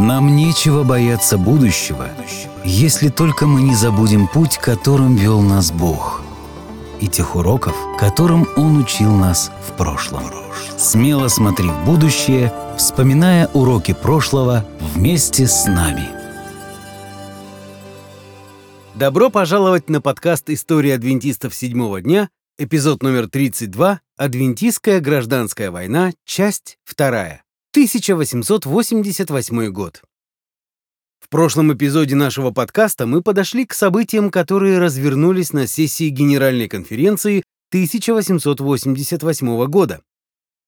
Нам нечего бояться будущего, если только мы не забудем путь, которым вел нас Бог, и тех уроков, которым Он учил нас в прошлом. Смело смотри в будущее, вспоминая уроки прошлого вместе с нами. Добро пожаловать на подкаст «История адвентистов седьмого дня», эпизод номер 32 «Адвентистская гражданская война», часть вторая. 1888 год. В прошлом эпизоде нашего подкаста мы подошли к событиям, которые развернулись на сессии Генеральной конференции 1888 года.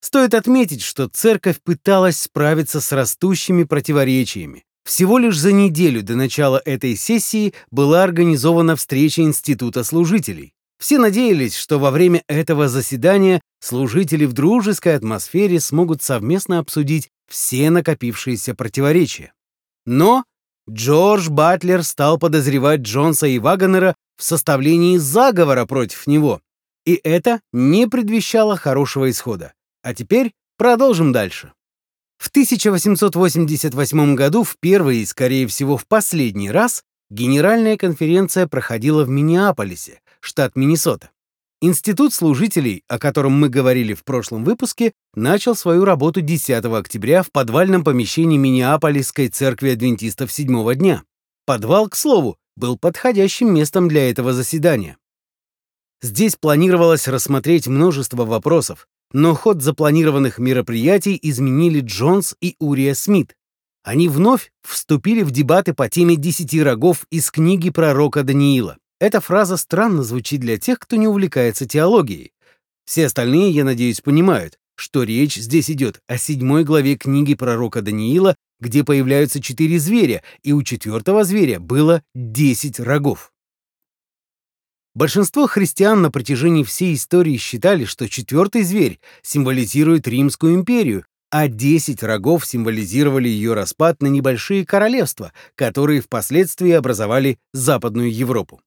Стоит отметить, что церковь пыталась справиться с растущими противоречиями. Всего лишь за неделю до начала этой сессии была организована встреча Института служителей. Все надеялись, что во время этого заседания служители в дружеской атмосфере смогут совместно обсудить все накопившиеся противоречия. Но Джордж Батлер стал подозревать Джонса и Вагонера в составлении заговора против него, и это не предвещало хорошего исхода. А теперь продолжим дальше. В 1888 году в первый и, скорее всего, в последний раз Генеральная конференция проходила в Миннеаполисе, штат Миннесота. Институт служителей, о котором мы говорили в прошлом выпуске, начал свою работу 10 октября в подвальном помещении Миннеаполисской церкви адвентистов седьмого дня. Подвал, к слову, был подходящим местом для этого заседания. Здесь планировалось рассмотреть множество вопросов, но ход запланированных мероприятий изменили Джонс и Урия Смит. Они вновь вступили в дебаты по теме «Десяти рогов» из книги пророка Даниила. Эта фраза странно звучит для тех, кто не увлекается теологией. Все остальные, я надеюсь, понимают, что речь здесь идет о седьмой главе книги пророка Даниила, где появляются четыре зверя, и у четвертого зверя было десять рогов. Большинство христиан на протяжении всей истории считали, что четвертый зверь символизирует Римскую империю, а десять рогов символизировали ее распад на небольшие королевства, которые впоследствии образовали Западную Европу.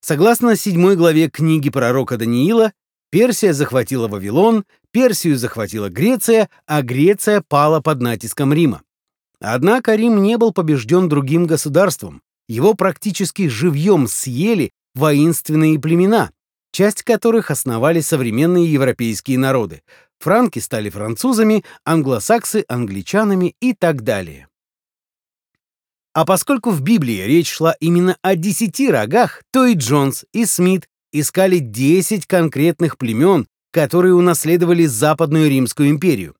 Согласно седьмой главе книги пророка Даниила, Персия захватила Вавилон, Персию захватила Греция, а Греция пала под натиском Рима. Однако Рим не был побежден другим государством. Его практически живьем съели воинственные племена, часть которых основали современные европейские народы. Франки стали французами, англосаксы — англичанами и так далее. А поскольку в Библии речь шла именно о десяти рогах, то и Джонс, и Смит искали десять конкретных племен, которые унаследовали Западную Римскую империю.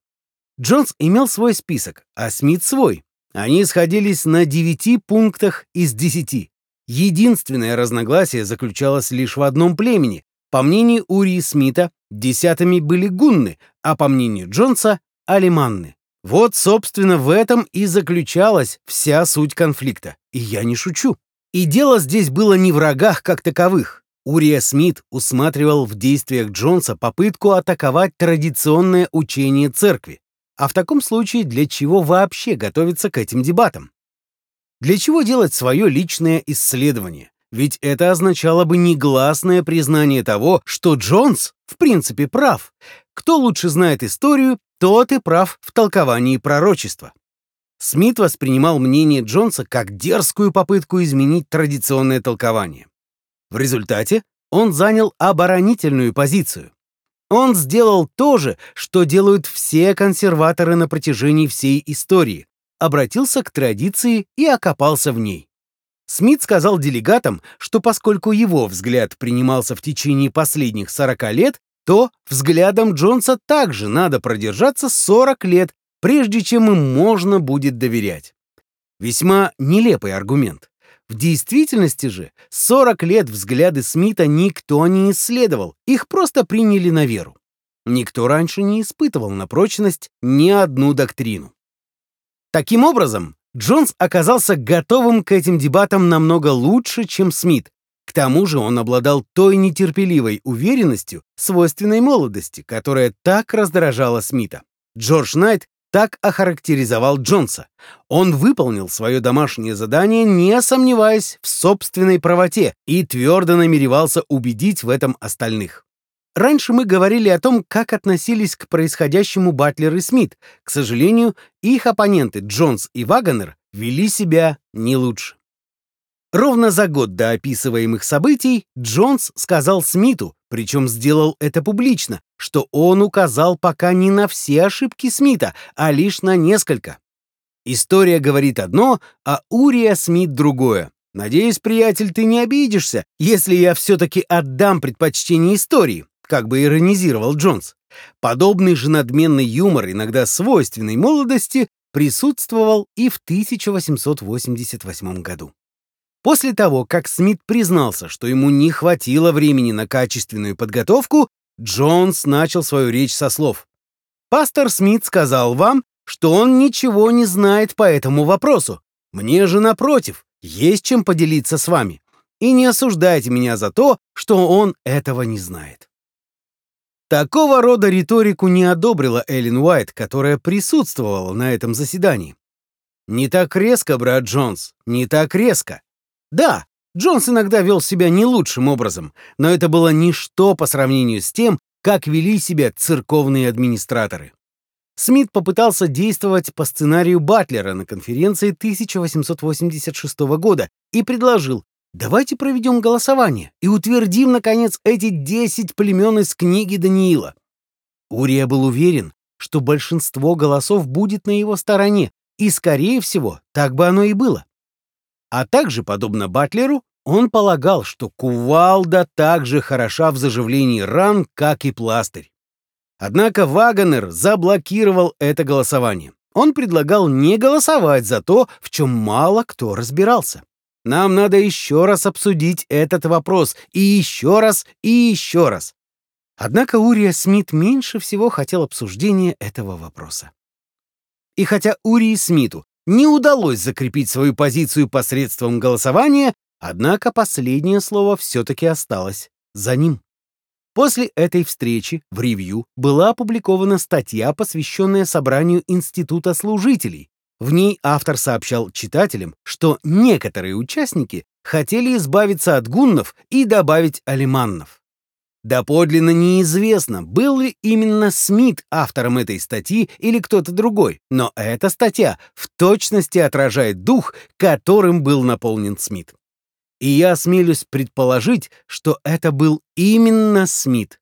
Джонс имел свой список, а Смит свой. Они сходились на девяти пунктах из десяти. Единственное разногласие заключалось лишь в одном племени. По мнению Урии Смита, десятыми были гунны, а по мнению Джонса — алиманны. Вот, собственно, в этом и заключалась вся суть конфликта. И я не шучу. И дело здесь было не в врагах как таковых. Урия Смит усматривал в действиях Джонса попытку атаковать традиционное учение церкви. А в таком случае для чего вообще готовиться к этим дебатам? Для чего делать свое личное исследование? Ведь это означало бы негласное признание того, что Джонс в принципе прав. Кто лучше знает историю, тот и прав в толковании пророчества. Смит воспринимал мнение Джонса как дерзкую попытку изменить традиционное толкование. В результате он занял оборонительную позицию. Он сделал то же, что делают все консерваторы на протяжении всей истории, обратился к традиции и окопался в ней. Смит сказал делегатам, что поскольку его взгляд принимался в течение последних 40 лет, то взглядом Джонса также надо продержаться 40 лет, прежде чем им можно будет доверять. Весьма нелепый аргумент. В действительности же 40 лет взгляды Смита никто не исследовал, их просто приняли на веру. Никто раньше не испытывал на прочность ни одну доктрину. Таким образом, Джонс оказался готовым к этим дебатам намного лучше, чем Смит, к тому же он обладал той нетерпеливой уверенностью, свойственной молодости, которая так раздражала Смита. Джордж Найт так охарактеризовал Джонса. Он выполнил свое домашнее задание, не сомневаясь в собственной правоте, и твердо намеревался убедить в этом остальных. Раньше мы говорили о том, как относились к происходящему Батлер и Смит. К сожалению, их оппоненты Джонс и Вагонер вели себя не лучше. Ровно за год до описываемых событий Джонс сказал Смиту, причем сделал это публично, что он указал пока не на все ошибки Смита, а лишь на несколько. История говорит одно, а Урия Смит другое. Надеюсь, приятель, ты не обидишься, если я все-таки отдам предпочтение истории, как бы иронизировал Джонс. Подобный же надменный юмор, иногда свойственный молодости, присутствовал и в 1888 году. После того, как Смит признался, что ему не хватило времени на качественную подготовку, Джонс начал свою речь со слов. «Пастор Смит сказал вам, что он ничего не знает по этому вопросу. Мне же, напротив, есть чем поделиться с вами. И не осуждайте меня за то, что он этого не знает». Такого рода риторику не одобрила Эллен Уайт, которая присутствовала на этом заседании. «Не так резко, брат Джонс, не так резко. Да, Джонс иногда вел себя не лучшим образом, но это было ничто по сравнению с тем, как вели себя церковные администраторы. Смит попытался действовать по сценарию Батлера на конференции 1886 года и предложил «Давайте проведем голосование и утвердим, наконец, эти 10 племен из книги Даниила». Урия был уверен, что большинство голосов будет на его стороне, и, скорее всего, так бы оно и было. А также, подобно Батлеру, он полагал, что кувалда так же хороша в заживлении ран, как и пластырь. Однако Вагонер заблокировал это голосование. Он предлагал не голосовать за то, в чем мало кто разбирался. Нам надо еще раз обсудить этот вопрос, и еще раз, и еще раз. Однако Урия Смит меньше всего хотел обсуждения этого вопроса. И хотя Урии Смиту не удалось закрепить свою позицию посредством голосования, однако последнее слово все-таки осталось за ним. После этой встречи в ревью была опубликована статья, посвященная собранию Института служителей. В ней автор сообщал читателям, что некоторые участники хотели избавиться от гуннов и добавить алиманнов. Доподлинно неизвестно, был ли именно Смит автором этой статьи или кто-то другой, но эта статья в точности отражает дух, которым был наполнен Смит. И я осмелюсь предположить, что это был именно Смит.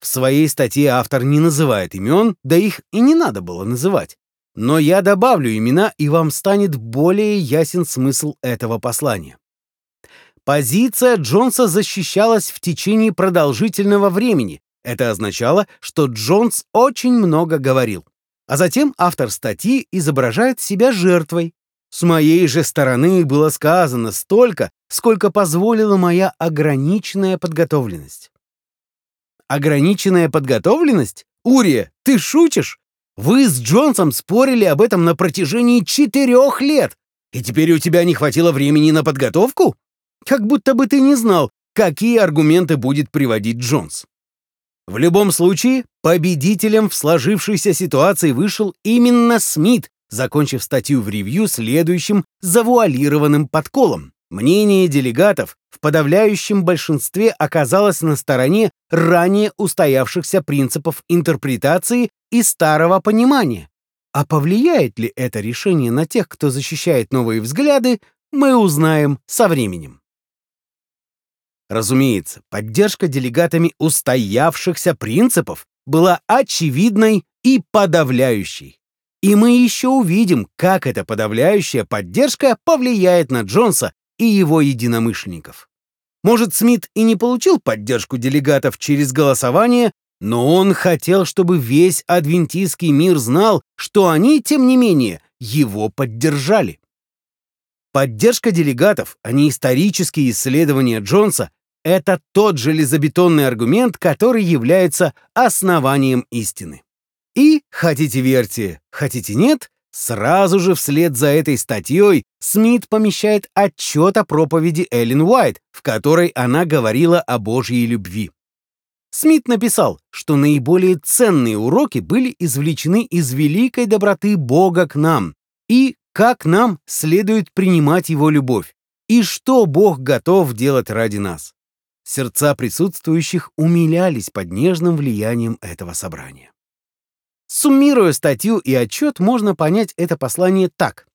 В своей статье автор не называет имен, да их и не надо было называть. Но я добавлю имена, и вам станет более ясен смысл этого послания. Позиция Джонса защищалась в течение продолжительного времени. Это означало, что Джонс очень много говорил. А затем автор статьи изображает себя жертвой. С моей же стороны было сказано столько, сколько позволила моя ограниченная подготовленность. Ограниченная подготовленность? Урия, ты шутишь? Вы с Джонсом спорили об этом на протяжении четырех лет, и теперь у тебя не хватило времени на подготовку? Как будто бы ты не знал, какие аргументы будет приводить Джонс. В любом случае, победителем в сложившейся ситуации вышел именно Смит, закончив статью в ревью следующим завуалированным подколом. Мнение делегатов в подавляющем большинстве оказалось на стороне ранее устоявшихся принципов интерпретации и старого понимания. А повлияет ли это решение на тех, кто защищает новые взгляды, мы узнаем со временем. Разумеется, поддержка делегатами устоявшихся принципов была очевидной и подавляющей. И мы еще увидим, как эта подавляющая поддержка повлияет на Джонса и его единомышленников. Может, Смит и не получил поддержку делегатов через голосование, но он хотел, чтобы весь адвентистский мир знал, что они, тем не менее, его поддержали. Поддержка делегатов, а не исторические исследования Джонса, это тот железобетонный аргумент, который является основанием истины. И, хотите верьте, хотите нет, сразу же вслед за этой статьей Смит помещает отчет о проповеди Эллен Уайт, в которой она говорила о Божьей любви. Смит написал, что наиболее ценные уроки были извлечены из великой доброты Бога к нам и как нам следует принимать Его любовь, и что Бог готов делать ради нас. Сердца присутствующих умилялись под нежным влиянием этого собрания. Суммируя статью и отчет, можно понять это послание так.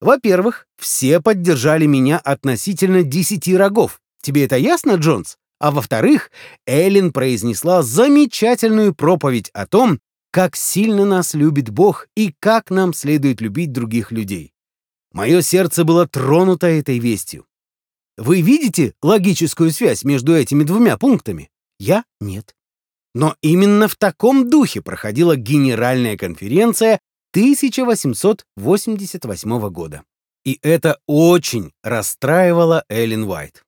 Во-первых, все поддержали меня относительно десяти рогов. Тебе это ясно, Джонс? А во-вторых, Эллен произнесла замечательную проповедь о том, как сильно нас любит Бог и как нам следует любить других людей. Мое сердце было тронуто этой вестью. Вы видите логическую связь между этими двумя пунктами? Я — нет. Но именно в таком духе проходила Генеральная конференция 1888 года. И это очень расстраивало Эллен Уайт.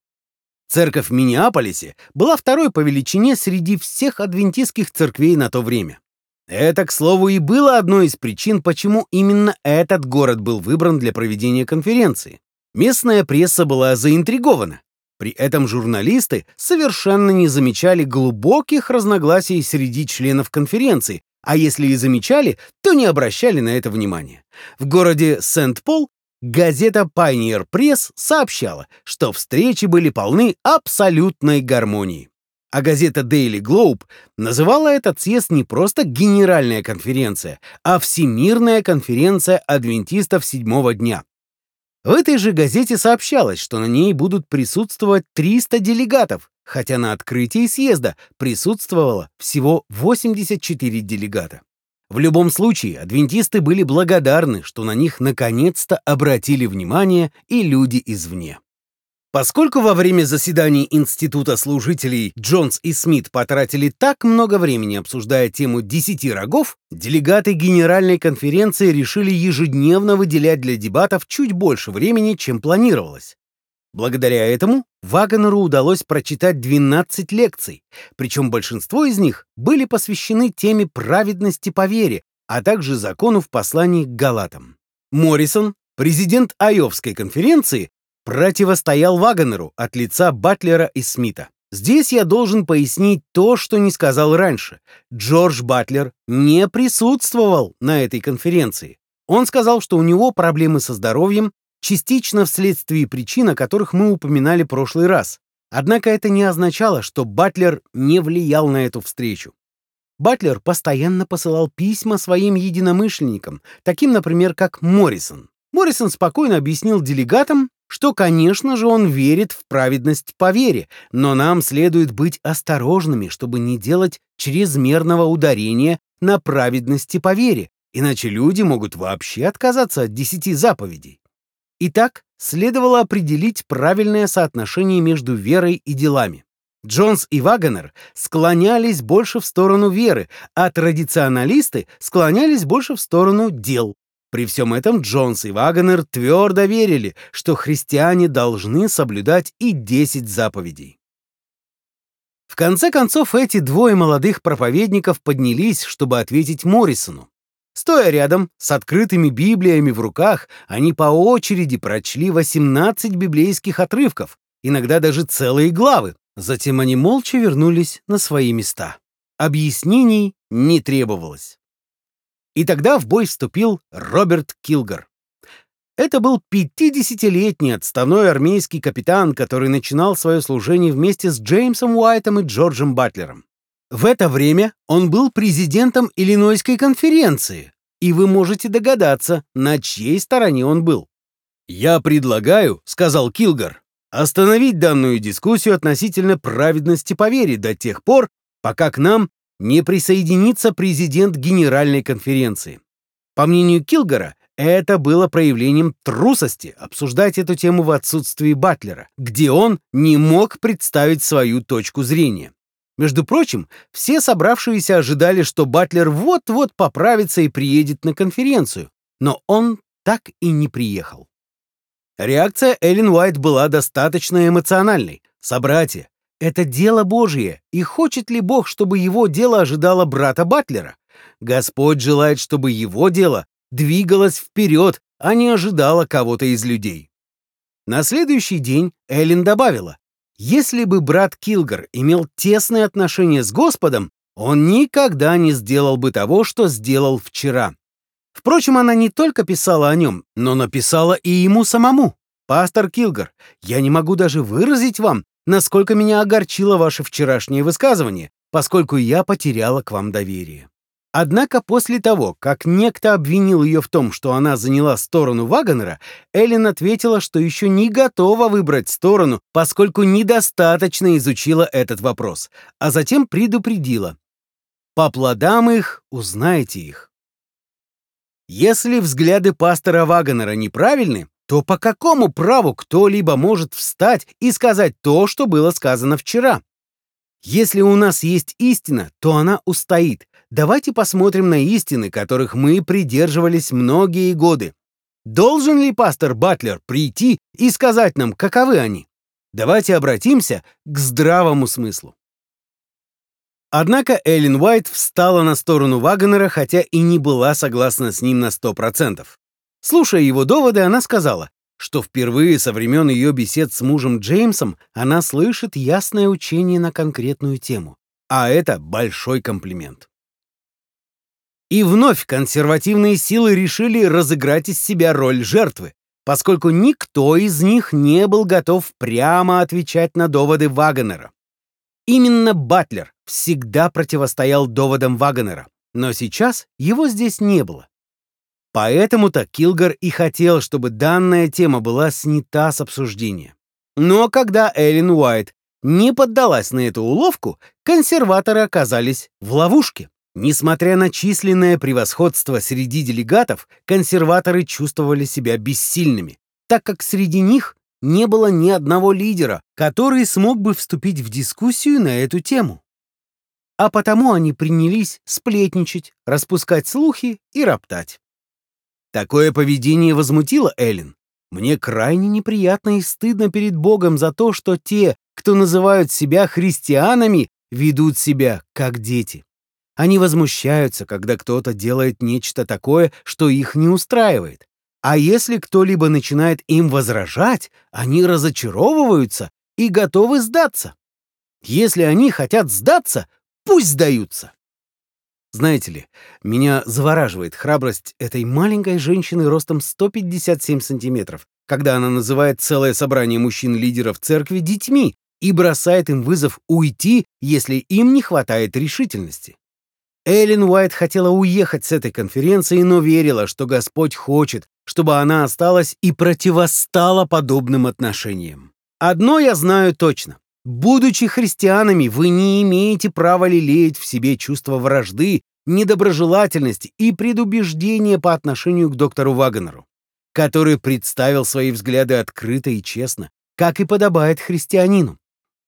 Церковь в Миннеаполисе была второй по величине среди всех адвентистских церквей на то время. Это, к слову, и было одной из причин, почему именно этот город был выбран для проведения конференции. Местная пресса была заинтригована. При этом журналисты совершенно не замечали глубоких разногласий среди членов конференции, а если и замечали, то не обращали на это внимания. В городе Сент-Пол газета Pioneer Press сообщала, что встречи были полны абсолютной гармонии а газета Daily Globe называла этот съезд не просто Генеральная конференция, а Всемирная конференция адвентистов седьмого дня. В этой же газете сообщалось, что на ней будут присутствовать 300 делегатов, хотя на открытии съезда присутствовало всего 84 делегата. В любом случае, адвентисты были благодарны, что на них наконец-то обратили внимание и люди извне. Поскольку во время заседаний Института служителей Джонс и Смит потратили так много времени, обсуждая тему десяти рогов, делегаты Генеральной конференции решили ежедневно выделять для дебатов чуть больше времени, чем планировалось. Благодаря этому Вагнеру удалось прочитать 12 лекций, причем большинство из них были посвящены теме праведности по вере, а также закону в послании к Галатам. Моррисон, президент Айовской конференции, противостоял Вагонеру от лица Батлера и Смита. Здесь я должен пояснить то, что не сказал раньше. Джордж Батлер не присутствовал на этой конференции. Он сказал, что у него проблемы со здоровьем, частично вследствие причин, о которых мы упоминали в прошлый раз. Однако это не означало, что Батлер не влиял на эту встречу. Батлер постоянно посылал письма своим единомышленникам, таким, например, как Моррисон. Моррисон спокойно объяснил делегатам, что, конечно же, он верит в праведность по вере, но нам следует быть осторожными, чтобы не делать чрезмерного ударения на праведности по вере, иначе люди могут вообще отказаться от десяти заповедей. Итак, следовало определить правильное соотношение между верой и делами. Джонс и Вагонер склонялись больше в сторону веры, а традиционалисты склонялись больше в сторону дел. При всем этом Джонс и Вагонер твердо верили, что христиане должны соблюдать и 10 заповедей. В конце концов, эти двое молодых проповедников поднялись, чтобы ответить Моррисону. Стоя рядом, с открытыми Библиями в руках, они по очереди прочли 18 библейских отрывков, иногда даже целые главы. Затем они молча вернулись на свои места. Объяснений не требовалось. И тогда в бой вступил Роберт Килгар. Это был 50-летний отставной армейский капитан, который начинал свое служение вместе с Джеймсом Уайтом и Джорджем Батлером. В это время он был президентом Иллинойской конференции, и вы можете догадаться, на чьей стороне он был. «Я предлагаю», — сказал Килгар, остановить данную дискуссию относительно праведности по вере до тех пор, пока к нам не присоединится президент Генеральной конференции. По мнению Килгора, это было проявлением трусости обсуждать эту тему в отсутствии Батлера, где он не мог представить свою точку зрения. Между прочим, все собравшиеся ожидали, что Батлер вот-вот поправится и приедет на конференцию, но он так и не приехал. Реакция Эллен Уайт была достаточно эмоциональной. «Собратья, это дело Божье, и хочет ли Бог, чтобы его дело ожидало брата Батлера? Господь желает, чтобы его дело двигалось вперед, а не ожидало кого-то из людей. На следующий день Эллен добавила, если бы брат Килгар имел тесные отношения с Господом, он никогда не сделал бы того, что сделал вчера. Впрочем, она не только писала о нем, но написала и ему самому. «Пастор Килгар, я не могу даже выразить вам, насколько меня огорчило ваше вчерашнее высказывание, поскольку я потеряла к вам доверие. Однако после того, как некто обвинил ее в том, что она заняла сторону Вагонера, Эллен ответила, что еще не готова выбрать сторону, поскольку недостаточно изучила этот вопрос, а затем предупредила. «По плодам их узнаете их». Если взгляды пастора Вагонера неправильны, то по какому праву кто-либо может встать и сказать то, что было сказано вчера? Если у нас есть истина, то она устоит, Давайте посмотрим на истины, которых мы придерживались многие годы. Должен ли пастор Батлер прийти и сказать нам, каковы они? Давайте обратимся к здравому смыслу. Однако Эллен Уайт встала на сторону Вагнера, хотя и не была согласна с ним на 100%. Слушая его доводы, она сказала, что впервые со времен ее бесед с мужем Джеймсом она слышит ясное учение на конкретную тему. А это большой комплимент. И вновь консервативные силы решили разыграть из себя роль жертвы, поскольку никто из них не был готов прямо отвечать на доводы Вагонера. Именно Батлер всегда противостоял доводам Вагонера, но сейчас его здесь не было. Поэтому-то Килгар и хотел, чтобы данная тема была снята с обсуждения. Но когда Эллен Уайт не поддалась на эту уловку, консерваторы оказались в ловушке. Несмотря на численное превосходство среди делегатов, консерваторы чувствовали себя бессильными, так как среди них не было ни одного лидера, который смог бы вступить в дискуссию на эту тему. А потому они принялись сплетничать, распускать слухи и роптать. Такое поведение возмутило Эллен. Мне крайне неприятно и стыдно перед Богом за то, что те, кто называют себя христианами, ведут себя как дети. Они возмущаются, когда кто-то делает нечто такое, что их не устраивает. А если кто-либо начинает им возражать, они разочаровываются и готовы сдаться. Если они хотят сдаться, пусть сдаются. Знаете ли, меня завораживает храбрость этой маленькой женщины ростом 157 сантиметров, когда она называет целое собрание мужчин-лидеров церкви детьми и бросает им вызов уйти, если им не хватает решительности. Эллен Уайт хотела уехать с этой конференции, но верила, что Господь хочет, чтобы она осталась и противостала подобным отношениям. Одно я знаю точно. Будучи христианами, вы не имеете права лелеять в себе чувство вражды, недоброжелательности и предубеждения по отношению к доктору Вагнеру, который представил свои взгляды открыто и честно, как и подобает христианину.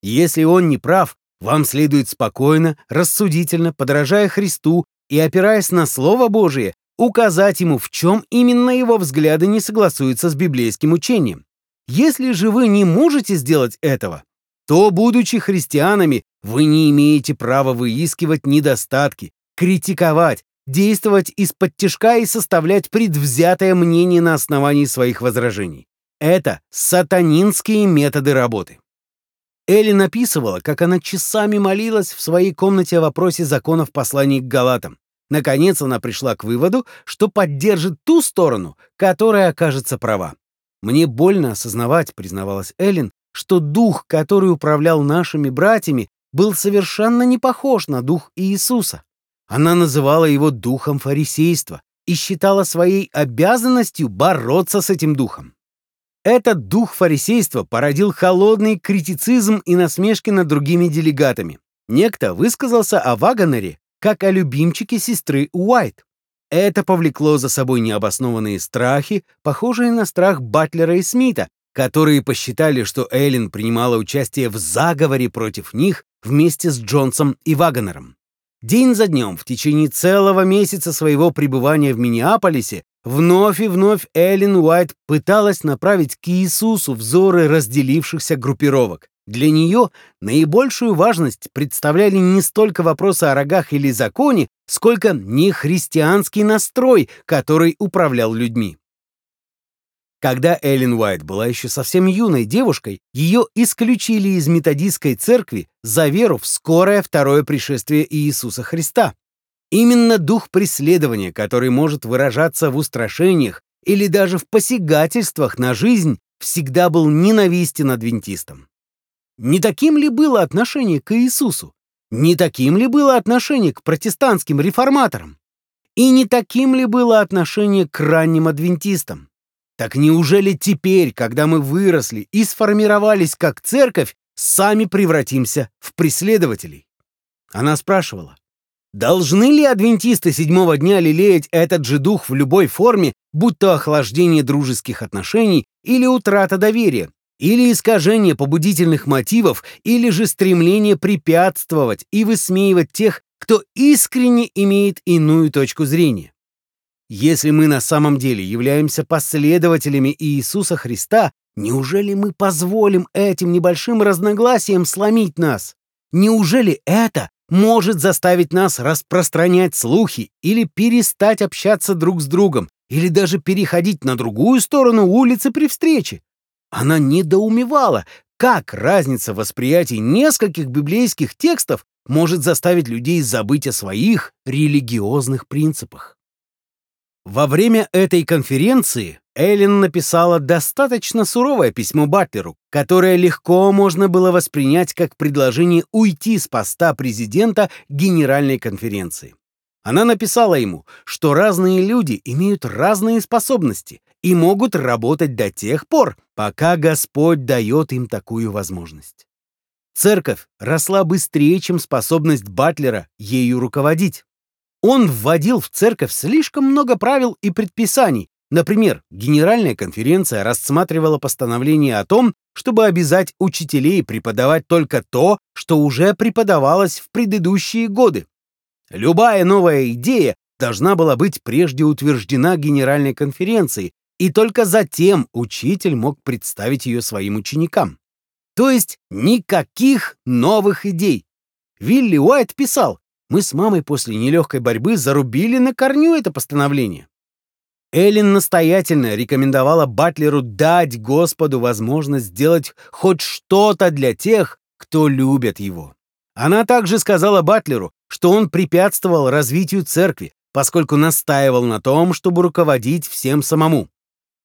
Если он не прав, вам следует спокойно, рассудительно, подражая Христу и опираясь на Слово Божие, указать ему, в чем именно его взгляды не согласуются с библейским учением. Если же вы не можете сделать этого, то, будучи христианами, вы не имеете права выискивать недостатки, критиковать, действовать из-под тяжка и составлять предвзятое мнение на основании своих возражений. Это сатанинские методы работы. Элли написывала, как она часами молилась в своей комнате о вопросе законов посланий к Галатам. Наконец она пришла к выводу, что поддержит ту сторону, которая окажется права. «Мне больно осознавать», — признавалась Эллен, что дух, который управлял нашими братьями, был совершенно не похож на дух Иисуса. Она называла его духом фарисейства и считала своей обязанностью бороться с этим духом. Этот дух фарисейства породил холодный критицизм и насмешки над другими делегатами. Некто высказался о Вагонере как о любимчике сестры Уайт. Это повлекло за собой необоснованные страхи, похожие на страх Батлера и Смита, которые посчитали, что Эллен принимала участие в заговоре против них вместе с Джонсом и Вагонером. День за днем, в течение целого месяца своего пребывания в Миннеаполисе, Вновь и вновь Эллен Уайт пыталась направить к Иисусу взоры разделившихся группировок. Для нее наибольшую важность представляли не столько вопросы о рогах или законе, сколько нехристианский настрой, который управлял людьми. Когда Эллен Уайт была еще совсем юной девушкой, ее исключили из методистской церкви за веру в скорое второе пришествие Иисуса Христа. Именно дух преследования, который может выражаться в устрашениях или даже в посягательствах на жизнь, всегда был ненавистен адвентистам. Не таким ли было отношение к Иисусу? Не таким ли было отношение к протестантским реформаторам? И не таким ли было отношение к ранним адвентистам? Так неужели теперь, когда мы выросли и сформировались как церковь, сами превратимся в преследователей? Она спрашивала, должны ли адвентисты седьмого дня лелеять этот же дух в любой форме, будь то охлаждение дружеских отношений или утрата доверия, или искажение побудительных мотивов, или же стремление препятствовать и высмеивать тех, кто искренне имеет иную точку зрения. Если мы на самом деле являемся последователями Иисуса Христа, неужели мы позволим этим небольшим разногласиям сломить нас? Неужели это может заставить нас распространять слухи или перестать общаться друг с другом, или даже переходить на другую сторону улицы при встрече? Она недоумевала, как разница восприятий нескольких библейских текстов может заставить людей забыть о своих религиозных принципах. Во время этой конференции Эллен написала достаточно суровое письмо Батлеру, которое легко можно было воспринять как предложение уйти с поста президента Генеральной конференции. Она написала ему, что разные люди имеют разные способности и могут работать до тех пор, пока Господь дает им такую возможность. Церковь росла быстрее, чем способность Батлера ею руководить. Он вводил в церковь слишком много правил и предписаний. Например, Генеральная конференция рассматривала постановление о том, чтобы обязать учителей преподавать только то, что уже преподавалось в предыдущие годы. Любая новая идея должна была быть прежде утверждена Генеральной конференцией, и только затем учитель мог представить ее своим ученикам. То есть никаких новых идей. Вилли Уайт писал, мы с мамой после нелегкой борьбы зарубили на корню это постановление. Эллен настоятельно рекомендовала Батлеру дать Господу возможность сделать хоть что-то для тех, кто любит его. Она также сказала Батлеру, что он препятствовал развитию церкви, поскольку настаивал на том, чтобы руководить всем самому.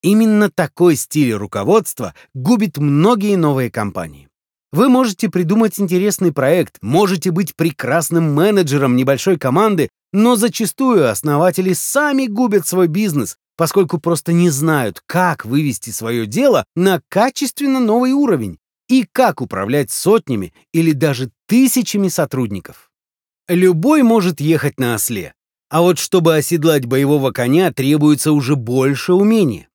Именно такой стиль руководства губит многие новые компании. Вы можете придумать интересный проект, можете быть прекрасным менеджером небольшой команды, но зачастую основатели сами губят свой бизнес, поскольку просто не знают, как вывести свое дело на качественно новый уровень и как управлять сотнями или даже тысячами сотрудников. Любой может ехать на осле, а вот чтобы оседлать боевого коня, требуется уже больше умения.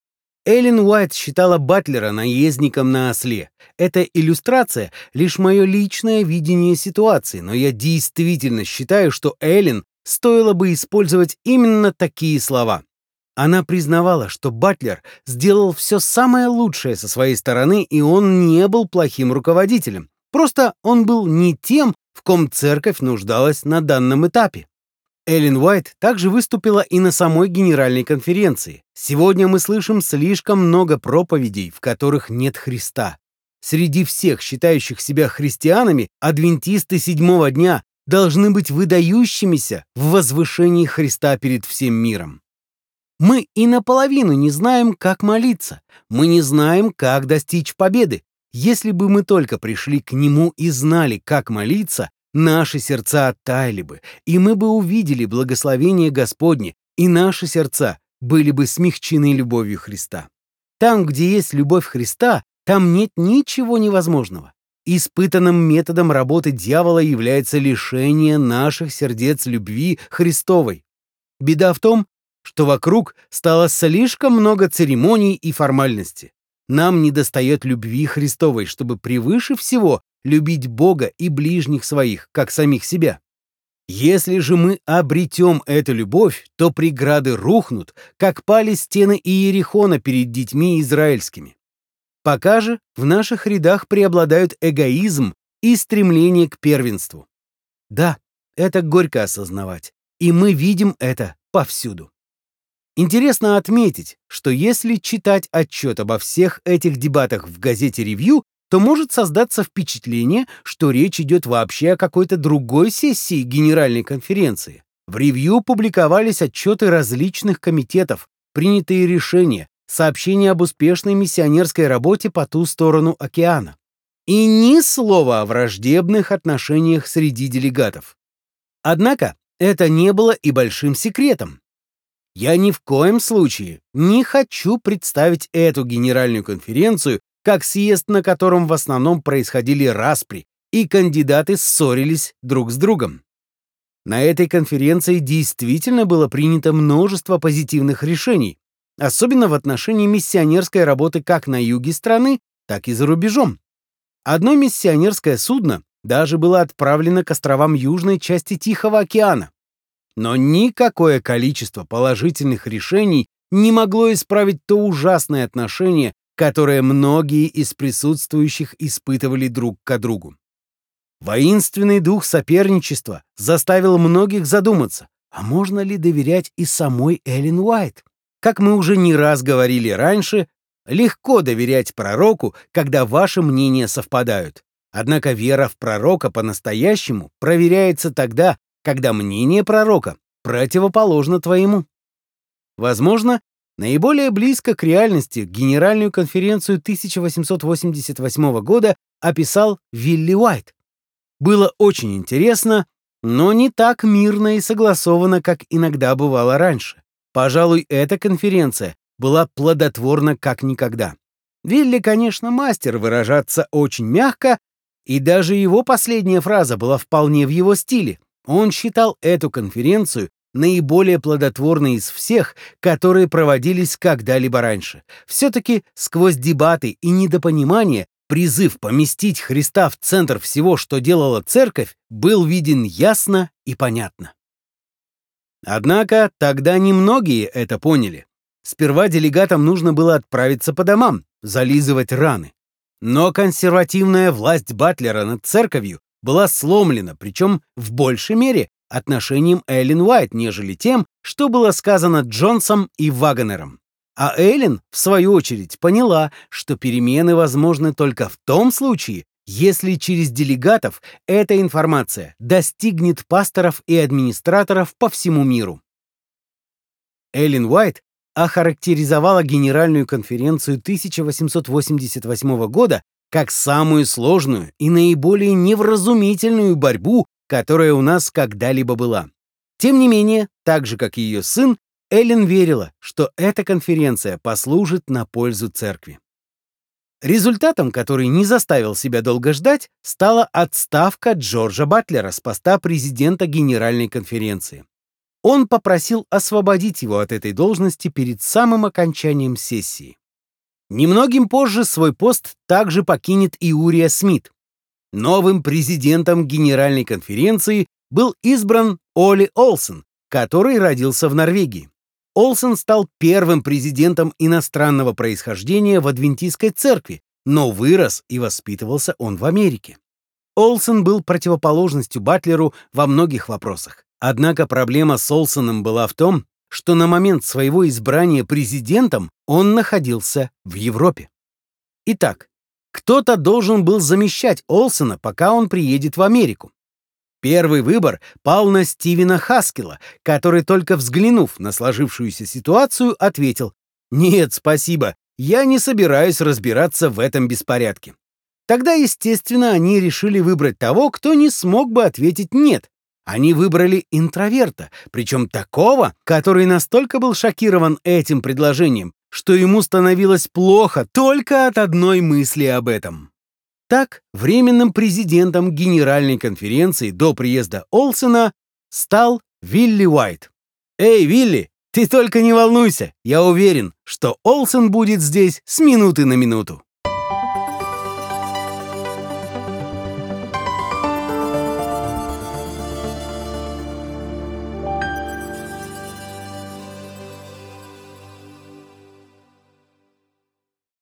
Эллен Уайт считала Батлера наездником на осле. Эта иллюстрация — лишь мое личное видение ситуации, но я действительно считаю, что Эллен стоило бы использовать именно такие слова. Она признавала, что Батлер сделал все самое лучшее со своей стороны, и он не был плохим руководителем. Просто он был не тем, в ком церковь нуждалась на данном этапе. Эллен Уайт также выступила и на самой Генеральной конференции. Сегодня мы слышим слишком много проповедей, в которых нет Христа. Среди всех считающих себя христианами, адвентисты седьмого дня должны быть выдающимися в возвышении Христа перед всем миром. Мы и наполовину не знаем, как молиться. Мы не знаем, как достичь победы. Если бы мы только пришли к Нему и знали, как молиться, наши сердца оттаяли бы, и мы бы увидели благословение Господне, и наши сердца были бы смягчены любовью Христа. Там, где есть любовь Христа, там нет ничего невозможного. Испытанным методом работы дьявола является лишение наших сердец любви Христовой. Беда в том, что вокруг стало слишком много церемоний и формальности. Нам недостает любви Христовой, чтобы превыше всего любить Бога и ближних своих, как самих себя. Если же мы обретем эту любовь, то преграды рухнут, как пали стены Иерихона перед детьми израильскими. Пока же в наших рядах преобладают эгоизм и стремление к первенству. Да, это горько осознавать, и мы видим это повсюду. Интересно отметить, что если читать отчет обо всех этих дебатах в газете «Ревью», то может создаться впечатление, что речь идет вообще о какой-то другой сессии Генеральной конференции. В ревью публиковались отчеты различных комитетов, принятые решения, сообщения об успешной миссионерской работе по ту сторону океана. и ни слова о враждебных отношениях среди делегатов. Однако это не было и большим секретом. Я ни в коем случае не хочу представить эту генеральную конференцию как съезд, на котором в основном происходили распри, и кандидаты ссорились друг с другом. На этой конференции действительно было принято множество позитивных решений, особенно в отношении миссионерской работы как на юге страны, так и за рубежом. Одно миссионерское судно даже было отправлено к островам южной части Тихого океана. Но никакое количество положительных решений не могло исправить то ужасное отношение, которое многие из присутствующих испытывали друг к другу. Воинственный дух соперничества заставил многих задуматься, а можно ли доверять и самой Эллен Уайт? Как мы уже не раз говорили раньше, легко доверять пророку, когда ваши мнения совпадают. Однако вера в пророка по-настоящему проверяется тогда, когда мнение пророка противоположно твоему. Возможно, наиболее близко к реальности Генеральную конференцию 1888 года описал Вилли Уайт. Было очень интересно, но не так мирно и согласовано, как иногда бывало раньше. Пожалуй, эта конференция была плодотворна как никогда. Вилли, конечно, мастер выражаться очень мягко, и даже его последняя фраза была вполне в его стиле. Он считал эту конференцию наиболее плодотворной из всех, которые проводились когда-либо раньше. Все-таки сквозь дебаты и недопонимание призыв поместить Христа в центр всего, что делала церковь, был виден ясно и понятно. Однако тогда немногие это поняли. Сперва делегатам нужно было отправиться по домам, зализывать раны. Но консервативная власть Батлера над церковью была сломлена, причем в большей мере отношением Эллен Уайт, нежели тем, что было сказано Джонсом и Вагонером. А Эллен, в свою очередь, поняла, что перемены возможны только в том случае, если через делегатов эта информация достигнет пасторов и администраторов по всему миру. Эллен Уайт охарактеризовала Генеральную конференцию 1888 года как самую сложную и наиболее невразумительную борьбу, которая у нас когда-либо была. Тем не менее, так же как и ее сын, Эллен верила, что эта конференция послужит на пользу церкви. Результатом, который не заставил себя долго ждать, стала отставка Джорджа Батлера с поста президента Генеральной конференции он попросил освободить его от этой должности перед самым окончанием сессии. Немногим позже свой пост также покинет и Урия Смит. Новым президентом Генеральной конференции был избран Оли Олсен, который родился в Норвегии. Олсен стал первым президентом иностранного происхождения в Адвентистской церкви, но вырос и воспитывался он в Америке. Олсен был противоположностью Батлеру во многих вопросах. Однако проблема с Олсоном была в том, что на момент своего избрания президентом он находился в Европе. Итак, кто-то должен был замещать Олсона, пока он приедет в Америку. Первый выбор пал на Стивена Хаскела, который, только взглянув на сложившуюся ситуацию, ответил «Нет, спасибо, я не собираюсь разбираться в этом беспорядке». Тогда, естественно, они решили выбрать того, кто не смог бы ответить «нет», они выбрали интроверта, причем такого, который настолько был шокирован этим предложением, что ему становилось плохо только от одной мысли об этом. Так, временным президентом Генеральной конференции до приезда Олсена стал Вилли Уайт. «Эй, Вилли, ты только не волнуйся, я уверен, что Олсен будет здесь с минуты на минуту».